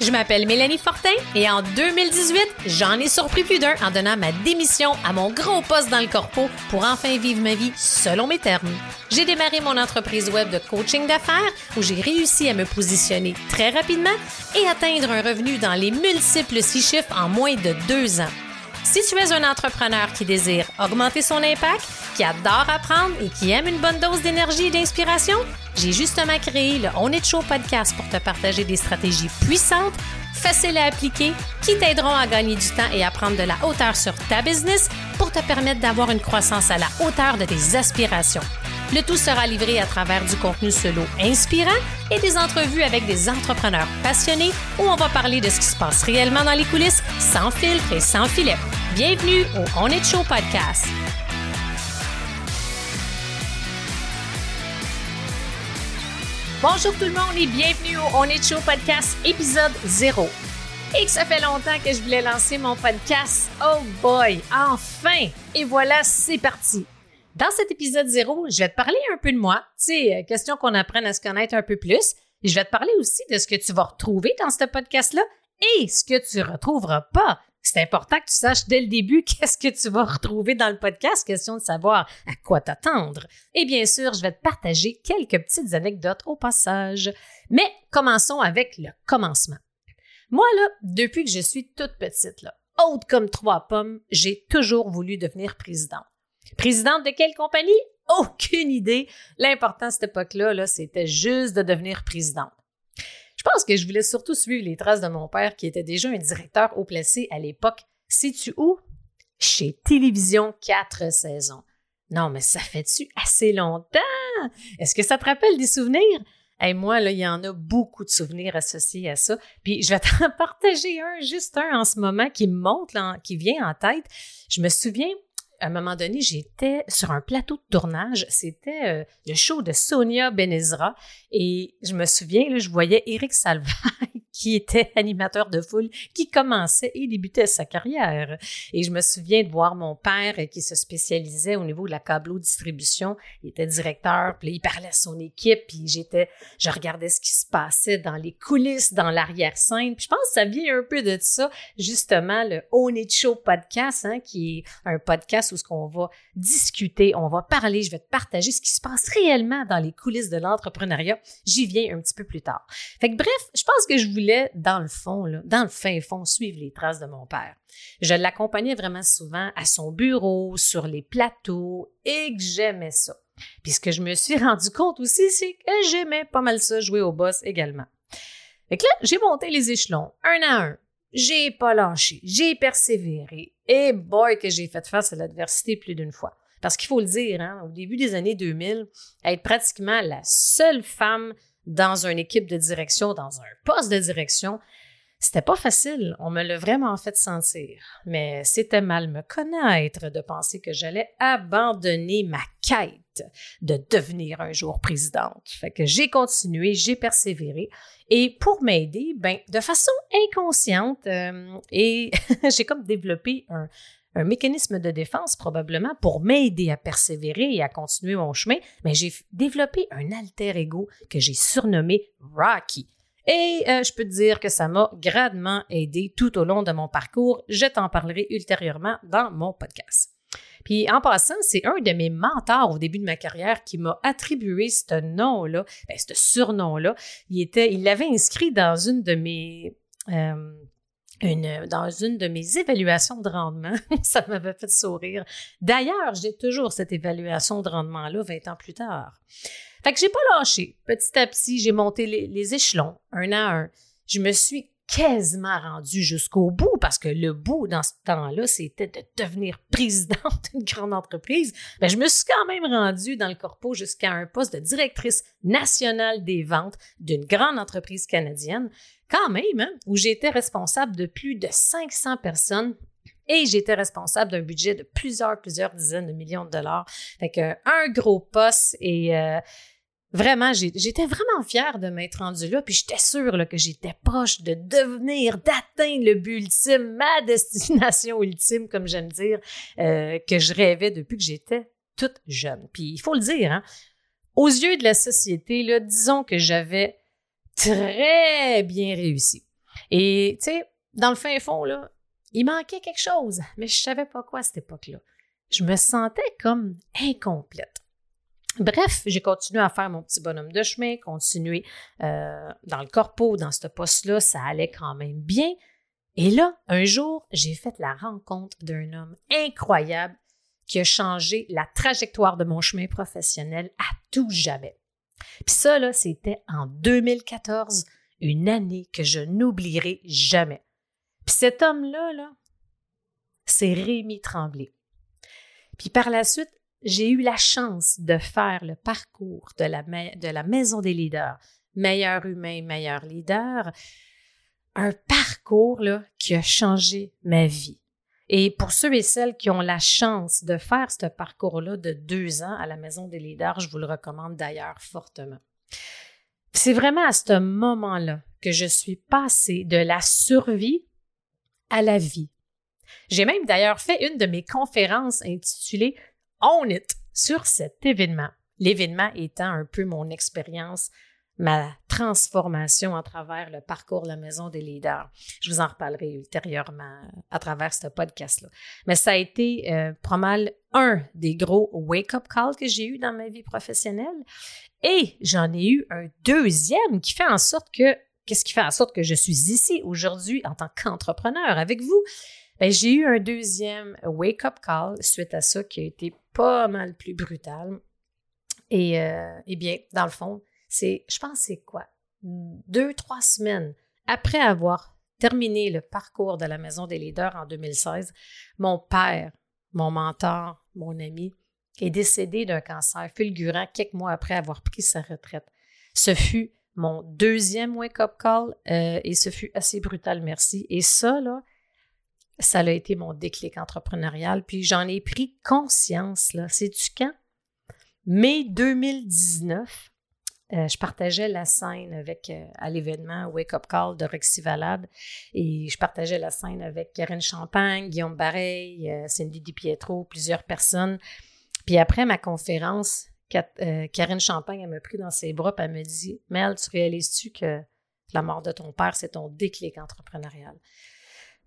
Je m'appelle Mélanie Fortin et en 2018, j'en ai surpris plus d'un en donnant ma démission à mon gros poste dans le corpo pour enfin vivre ma vie selon mes termes. J'ai démarré mon entreprise web de coaching d'affaires où j'ai réussi à me positionner très rapidement et atteindre un revenu dans les multiples six chiffres en moins de deux ans. Si tu es un entrepreneur qui désire augmenter son impact, qui adore apprendre et qui aime une bonne dose d'énergie et d'inspiration, j'ai justement créé le On It Show podcast pour te partager des stratégies puissantes, faciles à appliquer, qui t'aideront à gagner du temps et à prendre de la hauteur sur ta business pour te permettre d'avoir une croissance à la hauteur de tes aspirations. Le tout sera livré à travers du contenu solo inspirant et des entrevues avec des entrepreneurs passionnés où on va parler de ce qui se passe réellement dans les coulisses, sans filtre et sans filet. Bienvenue au On It Show podcast. Bonjour tout le monde et bienvenue au On It Show podcast épisode 0. Et que ça fait longtemps que je voulais lancer mon podcast. Oh boy, enfin! Et voilà, c'est parti. Dans cet épisode 0, je vais te parler un peu de moi. Sais, euh, question qu'on apprenne à se connaître un peu plus. Et je vais te parler aussi de ce que tu vas retrouver dans ce podcast-là et ce que tu retrouveras pas. C'est important que tu saches dès le début qu'est-ce que tu vas retrouver dans le podcast, question de savoir à quoi t'attendre. Et bien sûr, je vais te partager quelques petites anecdotes au passage. Mais commençons avec le commencement. Moi, là, depuis que je suis toute petite, là, haute comme trois pommes, j'ai toujours voulu devenir présidente. Présidente de quelle compagnie? Aucune idée. L'important à cette époque-là, -là, c'était juste de devenir présidente. Je pense que je voulais surtout suivre les traces de mon père, qui était déjà un directeur haut placé à l'époque. Sais-tu où? Chez Télévision 4 saisons. Non, mais ça fait-tu assez longtemps? Est-ce que ça te rappelle des souvenirs? Et moi, là, il y en a beaucoup de souvenirs associés à ça. Puis je vais t'en partager un, juste un en ce moment qui me monte, qui vient en tête. Je me souviens, à un moment donné, j'étais sur un plateau de tournage. C'était euh, le show de Sonia Benezra. Et je me souviens, là, je voyais Eric Salvaille qui était animateur de foule, qui commençait et débutait sa carrière. Et je me souviens de voir mon père qui se spécialisait au niveau de la câbleau-distribution. Il était directeur, puis il parlait à son équipe, puis j'étais, je regardais ce qui se passait dans les coulisses, dans l'arrière-scène. Puis je pense que ça vient un peu de ça, justement, le Own It Show podcast, hein, qui est un podcast où ce qu'on va discuter, on va parler, je vais te partager ce qui se passe réellement dans les coulisses de l'entrepreneuriat. J'y viens un petit peu plus tard. Fait que bref, je pense que je voulais dans le fond, dans le fin fond, suivre les traces de mon père. Je l'accompagnais vraiment souvent à son bureau, sur les plateaux, et que j'aimais ça. Puis ce que je me suis rendu compte aussi, c'est que j'aimais pas mal ça, jouer au boss également. Fait que là, j'ai monté les échelons, un à un. J'ai pas lâché, j'ai persévéré. Et boy, que j'ai fait face à l'adversité plus d'une fois. Parce qu'il faut le dire, hein, au début des années 2000, être pratiquement la seule femme dans une équipe de direction, dans un poste de direction, c'était pas facile. On me l'a vraiment fait sentir. Mais c'était mal me connaître de penser que j'allais abandonner ma quête de devenir un jour présidente. Fait que j'ai continué, j'ai persévéré. Et pour m'aider, ben, de façon inconsciente, euh, et j'ai comme développé un, un mécanisme de défense probablement pour m'aider à persévérer et à continuer mon chemin, mais j'ai développé un alter ego que j'ai surnommé Rocky. Et euh, je peux te dire que ça m'a grandement aidé tout au long de mon parcours. Je t'en parlerai ultérieurement dans mon podcast. Puis en passant, c'est un de mes mentors au début de ma carrière qui m'a attribué ce nom-là, ben, ce surnom-là. Il était, il l'avait inscrit dans une de mes euh, une, dans une de mes évaluations de rendement. ça m'avait fait sourire. D'ailleurs, j'ai toujours cette évaluation de rendement-là 20 ans plus tard. Fait que j'ai pas lâché. Petit à petit, j'ai monté les, échelons, un à un. Je me suis quasiment rendue jusqu'au bout parce que le bout dans ce temps-là, c'était de devenir présidente d'une grande entreprise. Mais ben, je me suis quand même rendue dans le corpo jusqu'à un poste de directrice nationale des ventes d'une grande entreprise canadienne quand même, hein, où j'étais responsable de plus de 500 personnes et j'étais responsable d'un budget de plusieurs, plusieurs dizaines de millions de dollars. Fait que un gros poste et euh, vraiment, j'étais vraiment fière de m'être rendue là, puis j'étais sûre que j'étais proche de devenir, d'atteindre le but ultime, ma destination ultime, comme j'aime dire, euh, que je rêvais depuis que j'étais toute jeune. Puis il faut le dire, hein, aux yeux de la société, là, disons que j'avais très bien réussi. Et, tu sais, dans le fin fond, là, il manquait quelque chose, mais je savais pas quoi à cette époque-là. Je me sentais comme incomplète. Bref, j'ai continué à faire mon petit bonhomme de chemin, continuer euh, dans le corpo, dans ce poste-là, ça allait quand même bien. Et là, un jour, j'ai fait la rencontre d'un homme incroyable qui a changé la trajectoire de mon chemin professionnel à tout jamais. Puis ça, là, c'était en 2014, une année que je n'oublierai jamais. Puis cet homme-là, là, c'est Rémi Tremblay. Puis par la suite, j'ai eu la chance de faire le parcours de la, Maison des leaders, meilleur humain, meilleur leader, un parcours là, qui a changé ma vie. Et pour ceux et celles qui ont la chance de faire ce parcours-là de deux ans à la Maison des leaders, je vous le recommande d'ailleurs fortement. C'est vraiment à ce moment-là que je suis passée de la survie à la vie. J'ai même d'ailleurs fait une de mes conférences intitulée Own It sur cet événement. L'événement étant un peu mon expérience ma transformation à travers le parcours de la maison des leaders. Je vous en reparlerai ultérieurement à travers ce podcast-là. Mais ça a été euh, pas mal un des gros wake-up calls que j'ai eu dans ma vie professionnelle. Et j'en ai eu un deuxième qui fait en sorte que, qu'est-ce qui fait en sorte que je suis ici aujourd'hui en tant qu'entrepreneur avec vous? Ben, j'ai eu un deuxième wake-up call suite à ça qui a été pas mal plus brutal. Et, euh, eh bien, dans le fond, c'est, je pense, c'est quoi? Deux, trois semaines après avoir terminé le parcours de la Maison des leaders en 2016, mon père, mon mentor, mon ami, est décédé d'un cancer fulgurant quelques mois après avoir pris sa retraite. Ce fut mon deuxième wake-up call euh, et ce fut assez brutal, merci. Et ça, là, ça a été mon déclic entrepreneurial. Puis j'en ai pris conscience, là. C'est-tu quand? Mai 2019, euh, je partageais la scène avec, euh, à l'événement Wake Up Call de Rexy Valade et je partageais la scène avec Karine Champagne, Guillaume Bareil, euh, Cindy Di Pietro, plusieurs personnes. Puis après ma conférence, Karine Champagne, elle m'a pris dans ses bras et elle me dit Mel, tu réalises-tu que la mort de ton père, c'est ton déclic entrepreneurial?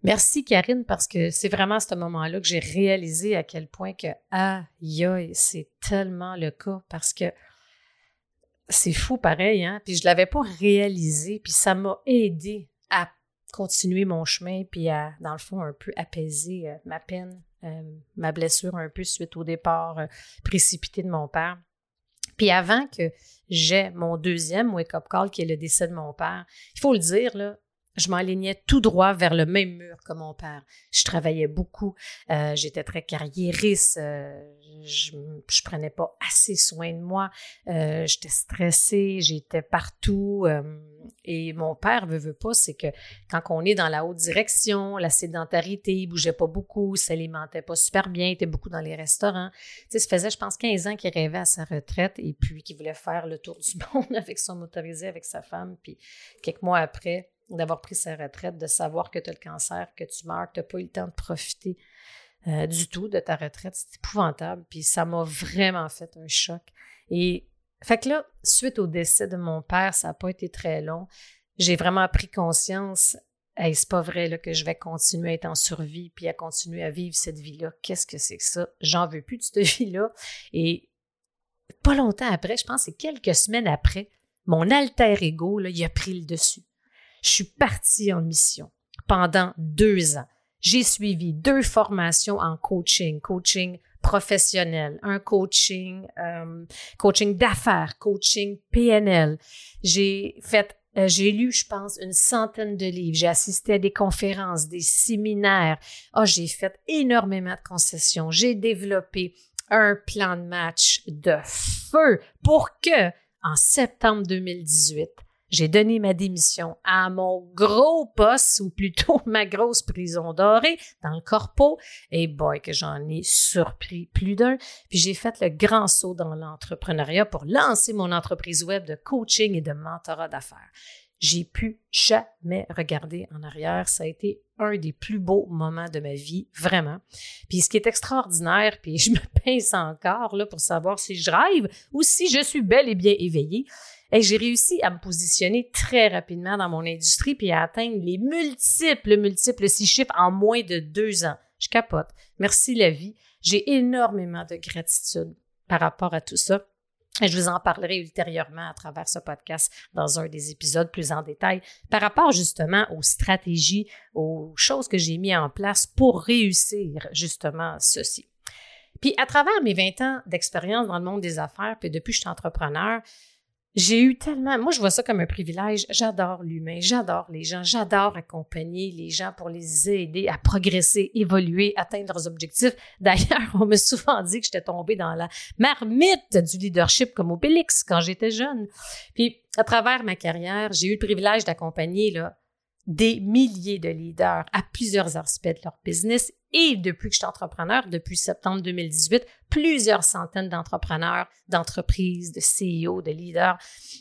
Merci Karine parce que c'est vraiment à ce moment-là que j'ai réalisé à quel point que aïe, c'est tellement le cas parce que c'est fou pareil, hein? Puis je ne l'avais pas réalisé, puis ça m'a aidé à continuer mon chemin, puis à, dans le fond, un peu apaiser euh, ma peine, euh, ma blessure un peu suite au départ euh, précipité de mon père. Puis avant que j'ai mon deuxième wake-up call, qui est le décès de mon père, il faut le dire, là, je m'alignais tout droit vers le même mur que mon père. Je travaillais beaucoup, euh, j'étais très carriériste, euh, je, je prenais pas assez soin de moi, euh, j'étais stressée, j'étais partout. et mon père veut, veut pas, c'est que quand on est dans la haute direction, la sédentarité, il bougeait pas beaucoup, s'alimentait pas super bien, il était beaucoup dans les restaurants. Tu sais, ça faisait, je pense, 15 ans qu'il rêvait à sa retraite et puis qu'il voulait faire le tour du monde avec son motorisé, avec sa femme. Puis quelques mois après, d'avoir pris sa retraite, de savoir que tu as le cancer, que tu meurs, que tu n'as pas eu le temps de profiter euh, du tout de ta retraite. C'est épouvantable. Puis ça m'a vraiment fait un choc. Et fait que là, suite au décès de mon père, ça n'a pas été très long. J'ai vraiment pris conscience. Hey, c'est pas vrai que je vais continuer à être en survie puis à continuer à vivre cette vie-là. Qu'est-ce que c'est que ça? J'en veux plus de cette vie-là. Et pas longtemps après, je pense c'est quelques semaines après, mon alter ego, là, il a pris le dessus. Je suis partie en mission pendant deux ans. J'ai suivi deux formations en coaching, coaching professionnel, un coaching, euh, coaching d'affaires, coaching PNL. J'ai fait euh, j'ai lu, je pense, une centaine de livres. J'ai assisté à des conférences, des séminaires. oh, j'ai fait énormément de concessions. J'ai développé un plan de match de feu pour que, en septembre 2018, j'ai donné ma démission à mon gros poste, ou plutôt ma grosse prison dorée, dans le corpo. Et boy, que j'en ai surpris plus d'un. Puis j'ai fait le grand saut dans l'entrepreneuriat pour lancer mon entreprise web de coaching et de mentorat d'affaires. J'ai pu jamais regarder en arrière. Ça a été un des plus beaux moments de ma vie, vraiment. Puis ce qui est extraordinaire, puis je me pince encore là pour savoir si je rêve ou si je suis bel et bien éveillée, Et j'ai réussi à me positionner très rapidement dans mon industrie puis à atteindre les multiples, multiples six chiffres en moins de deux ans. Je capote. Merci la vie. J'ai énormément de gratitude par rapport à tout ça. Et je vous en parlerai ultérieurement à travers ce podcast dans un des épisodes plus en détail par rapport justement aux stratégies, aux choses que j'ai mis en place pour réussir justement ceci. Puis à travers mes 20 ans d'expérience dans le monde des affaires, puis depuis que je suis entrepreneur, j'ai eu tellement, moi je vois ça comme un privilège. J'adore l'humain, j'adore les gens, j'adore accompagner les gens pour les aider à progresser, évoluer, atteindre leurs objectifs. D'ailleurs, on m'a souvent dit que j'étais tombée dans la marmite du leadership comme Obélix quand j'étais jeune. Puis à travers ma carrière, j'ai eu le privilège d'accompagner là des milliers de leaders à plusieurs aspects de leur business et depuis que je suis entrepreneur, depuis septembre 2018, plusieurs centaines d'entrepreneurs, d'entreprises, de CEO, de leaders,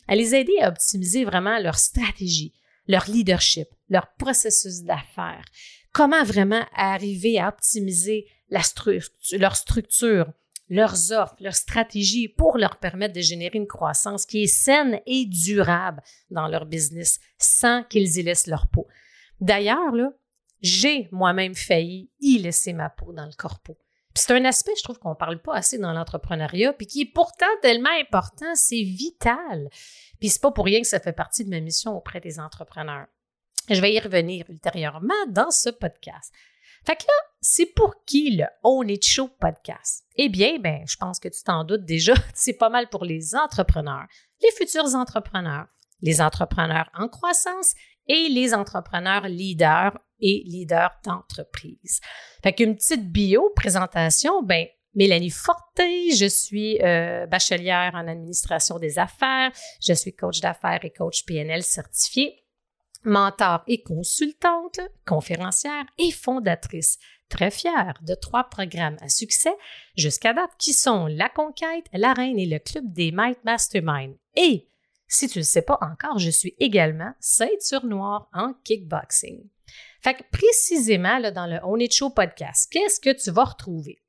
à les aider à optimiser vraiment leur stratégie, leur leadership, leur processus d'affaires. Comment vraiment arriver à optimiser leur structure, leurs offres, leurs stratégies pour leur permettre de générer une croissance qui est saine et durable dans leur business sans qu'ils y laissent leur peau. D'ailleurs, j'ai moi-même failli y laisser ma peau dans le corpo. C'est un aspect, je trouve, qu'on ne parle pas assez dans l'entrepreneuriat, puis qui est pourtant tellement important, c'est vital. Puis c'est pas pour rien que ça fait partie de ma mission auprès des entrepreneurs. Je vais y revenir ultérieurement dans ce podcast. Fait que là, c'est pour qui le On It Show podcast? Eh bien, ben, je pense que tu t'en doutes déjà, c'est pas mal pour les entrepreneurs, les futurs entrepreneurs, les entrepreneurs en croissance et les entrepreneurs leaders et leaders d'entreprise. Fait qu'une petite bio, présentation, ben, Mélanie Fortin, je suis euh, bachelière en administration des affaires, je suis coach d'affaires et coach PNL certifié, mentor et consultante, conférencière et fondatrice. Très fière de trois programmes à succès jusqu'à date qui sont La Conquête, La Reine et le Club des Might Mastermind. Et si tu ne le sais pas encore, je suis également ceinture noire en kickboxing. Fait que précisément, dans le On It Show podcast, qu'est-ce que tu vas retrouver?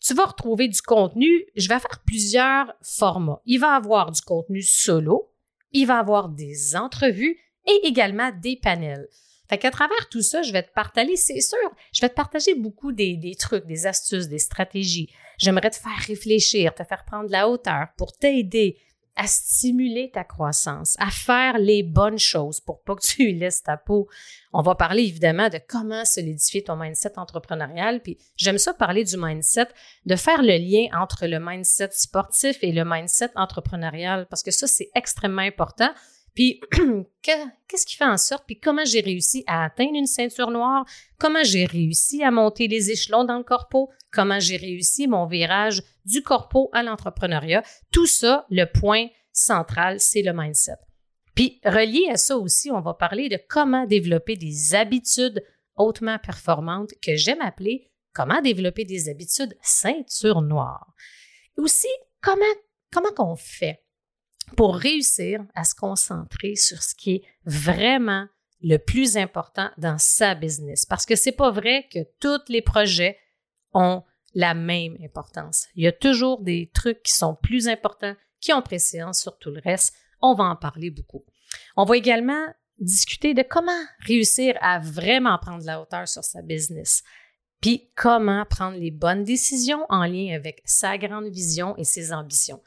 Tu vas retrouver du contenu, je vais faire plusieurs formats. Il va y avoir du contenu solo, il va y avoir des entrevues et également des panels. Fait qu'à travers tout ça, je vais te partager, c'est sûr, je vais te partager beaucoup des, trucs, des astuces, des stratégies. J'aimerais te faire réfléchir, te faire prendre la hauteur pour t'aider à stimuler ta croissance, à faire les bonnes choses pour pas que tu laisses ta peau. On va parler évidemment de comment solidifier ton mindset entrepreneurial, puis j'aime ça parler du mindset, de faire le lien entre le mindset sportif et le mindset entrepreneurial parce que ça c'est extrêmement important. Puis, qu'est-ce qui fait en sorte, puis comment j'ai réussi à atteindre une ceinture noire, comment j'ai réussi à monter les échelons dans le corpo, comment j'ai réussi mon virage du corpo à l'entrepreneuriat? Tout ça, le point central, c'est le mindset. Puis, relié à ça aussi, on va parler de comment développer des habitudes hautement performantes que j'aime appeler comment développer des habitudes ceinture noire. Aussi, comment, comment qu'on fait pour réussir à se concentrer sur ce qui est vraiment le plus important dans sa business. Parce que c'est pas vrai que tous les projets ont la même importance. Il y a toujours des trucs qui sont plus importants, qui ont préséance sur tout le reste. On va en parler beaucoup. On va également discuter de comment réussir à vraiment prendre la hauteur sur sa business, puis comment prendre les bonnes décisions en lien avec sa grande vision et ses ambitions.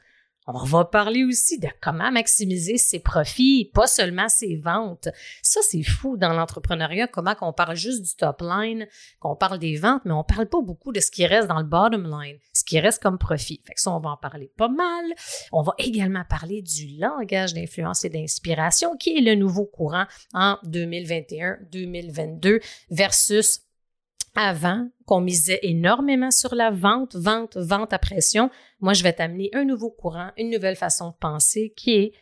On va parler aussi de comment maximiser ses profits, pas seulement ses ventes. Ça, c'est fou dans l'entrepreneuriat, comment qu'on parle juste du top line, qu'on parle des ventes, mais on parle pas beaucoup de ce qui reste dans le bottom line, ce qui reste comme profit. Fait que ça, on va en parler pas mal. On va également parler du langage d'influence et d'inspiration, qui est le nouveau courant en 2021-2022 versus avant qu'on misait énormément sur la vente, vente, vente à pression, moi, je vais t'amener un nouveau courant, une nouvelle façon de penser qui est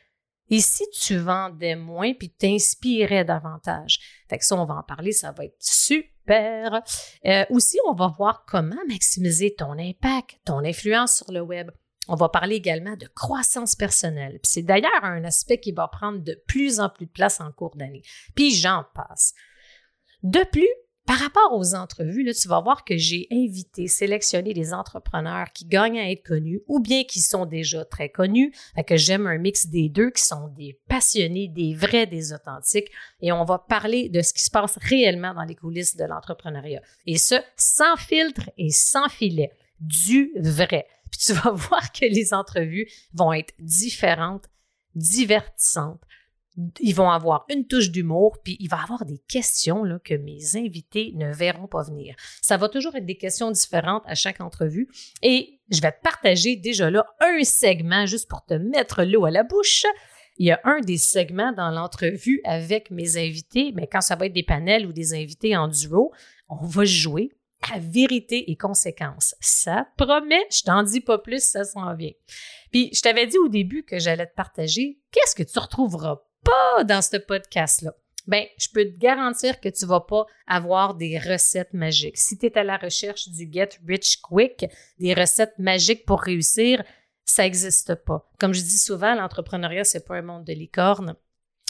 et si tu vendais moins puis t'inspirais davantage? Fait que ça, on va en parler, ça va être super. Euh, aussi, on va voir comment maximiser ton impact, ton influence sur le web. On va parler également de croissance personnelle. C'est d'ailleurs un aspect qui va prendre de plus en plus de place en cours d'année. Puis j'en passe. De plus, Par rapport aux entrevues, là, tu vas voir que j'ai invité, sélectionné des entrepreneurs qui gagnent à être connus ou bien qui sont déjà très connus, que j'aime un mix des deux, qui sont des passionnés, des vrais, des authentiques, et on va parler de ce qui se passe réellement dans les coulisses de l'entrepreneuriat. Et ce, sans filtre et sans filet, du vrai. Puis tu vas voir que les entrevues vont être différentes, divertissantes, ils vont avoir une touche d'humour, puis il va y avoir des questions là, que mes invités ne verront pas venir. Ça va toujours être des questions différentes à chaque entrevue et je vais te partager déjà là un segment juste pour te mettre l'eau à la bouche. Il y a un des segments dans l'entrevue avec mes invités, mais quand ça va être des panels ou des invités en duo, on va jouer à vérité et conséquence. Ça promet, je t'en dis pas plus, ça s'en vient. Puis je t'avais dit au début que j'allais te partager qu'est-ce que tu retrouveras pas dans ce podcast-là? Ben, je peux te garantir que tu vas pas avoir des recettes magiques. Si tu es à la recherche du Get Rich Quick, des recettes magiques pour réussir, ça n'existe pas. Comme je dis souvent, l'entrepreneuriat, c'est pas un monde de licorne.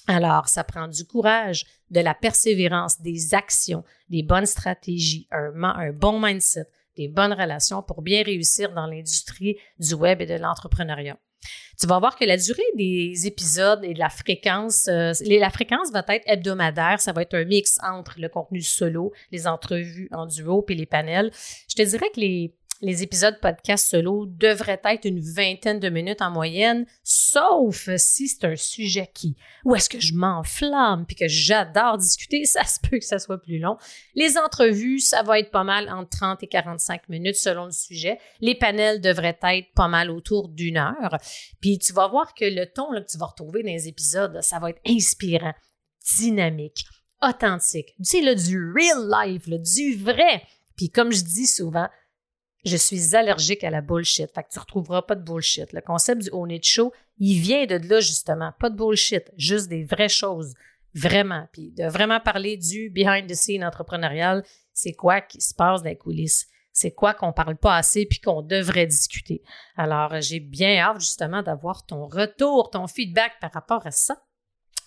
Alors, ça prend du courage, de la persévérance, des actions, des bonnes stratégies, un bon mindset, des bonnes relations pour bien réussir dans l'industrie du web et de l'entrepreneuriat. Tu vas voir que la durée des épisodes et de la fréquence, euh, la fréquence va être hebdomadaire. Ça va être un mix entre le contenu solo, les entrevues en duo puis les panels. Je te dirais que les les épisodes podcast solo devraient être une vingtaine de minutes en moyenne, sauf si c'est un sujet qui, où est-ce que je m'enflamme puis que j'adore discuter, ça se peut que ça soit plus long. Les entrevues, ça va être pas mal entre 30 et 45 minutes selon le sujet. Les panels devraient être pas mal autour d'une heure. Puis tu vas voir que le ton que tu vas retrouver dans les épisodes, ça va être inspirant, dynamique, authentique. Tu sais, là, du real life, du vrai. Puis comme je dis souvent, je suis allergique à la bullshit. Fait que tu retrouveras pas de bullshit. Le concept du It Show, il vient de là, justement. Pas de bullshit, juste des vraies choses. Vraiment. Puis de vraiment parler du behind the scene entrepreneurial, c'est quoi qui se passe dans les coulisses? C'est quoi qu'on parle pas assez puis qu'on devrait discuter? Alors, j'ai bien hâte, justement, d'avoir ton retour, ton feedback par rapport à ça.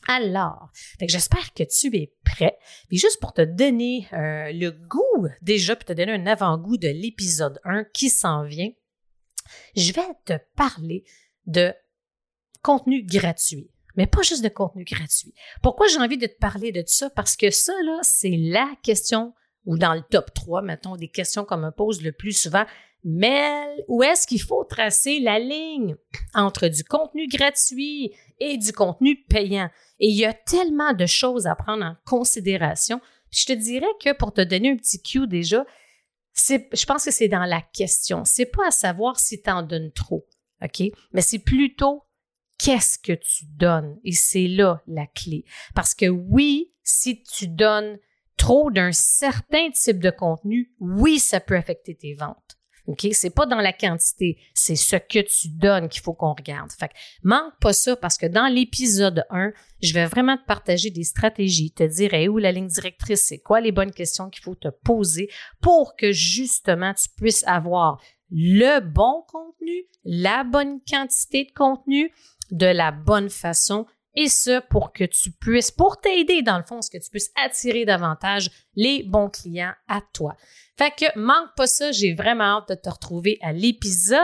Alors, j'espère que tu es prêt. Puis juste pour te donner euh, le goût, déjà, pour te donner un avant-goût de l'épisode 1 qui s'en vient, je vais te parler de contenu gratuit. Mais pas juste de contenu gratuit. Pourquoi j'ai envie de te parler de ça? Parce que ça, là, c'est la question, ou dans le top 3, mettons, des questions qu'on me pose le plus souvent. Mais où est-ce qu'il faut tracer la ligne entre du contenu gratuit et du contenu payant? Et il y a tellement de choses à prendre en considération. Je te dirais que pour te donner un petit cue déjà, je pense que c'est dans la question. C'est pas à savoir si tu en donnes trop, OK? Mais c'est plutôt qu'est-ce que tu donnes. Et c'est là la clé. Parce que oui, si tu donnes trop d'un certain type de contenu, oui, ça peut affecter tes ventes. OK? C'est pas dans la quantité, c'est ce que tu donnes qu'il faut qu'on regarde. Fait que manque pas ça parce que dans l'épisode 1, je vais vraiment te partager des stratégies, te dire où la ligne directrice, c'est quoi les bonnes questions qu'il faut te poser pour que justement tu puisses avoir le bon contenu, la bonne quantité de contenu de la bonne façon et ce pour que tu puisses, pour t'aider dans le fond, ce que tu puisses attirer davantage les bons clients à toi. Fait que manque pas ça, j'ai vraiment hâte de te retrouver à l'épisode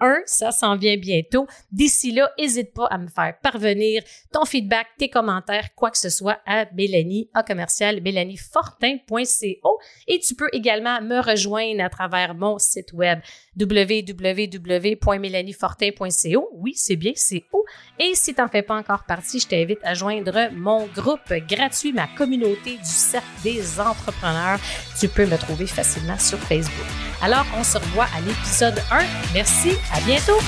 1, ça s'en vient bientôt. D'ici là, n'hésite pas à me faire parvenir ton feedback, tes commentaires, quoi que ce soit à Mélanie, à commercial mélaniefortin.co et tu peux également me rejoindre à travers mon site web www.mélaniefortin.co. Oui, c'est bien, c'est où? Et si tu n'en fais pas encore partie, je t'invite à joindre mon groupe gratuit, ma communauté du cercle des entrepreneurs. Tu peux me trouver facilement sur Facebook. Alors, on se revoit à l'épisode 1. Merci, à bientôt!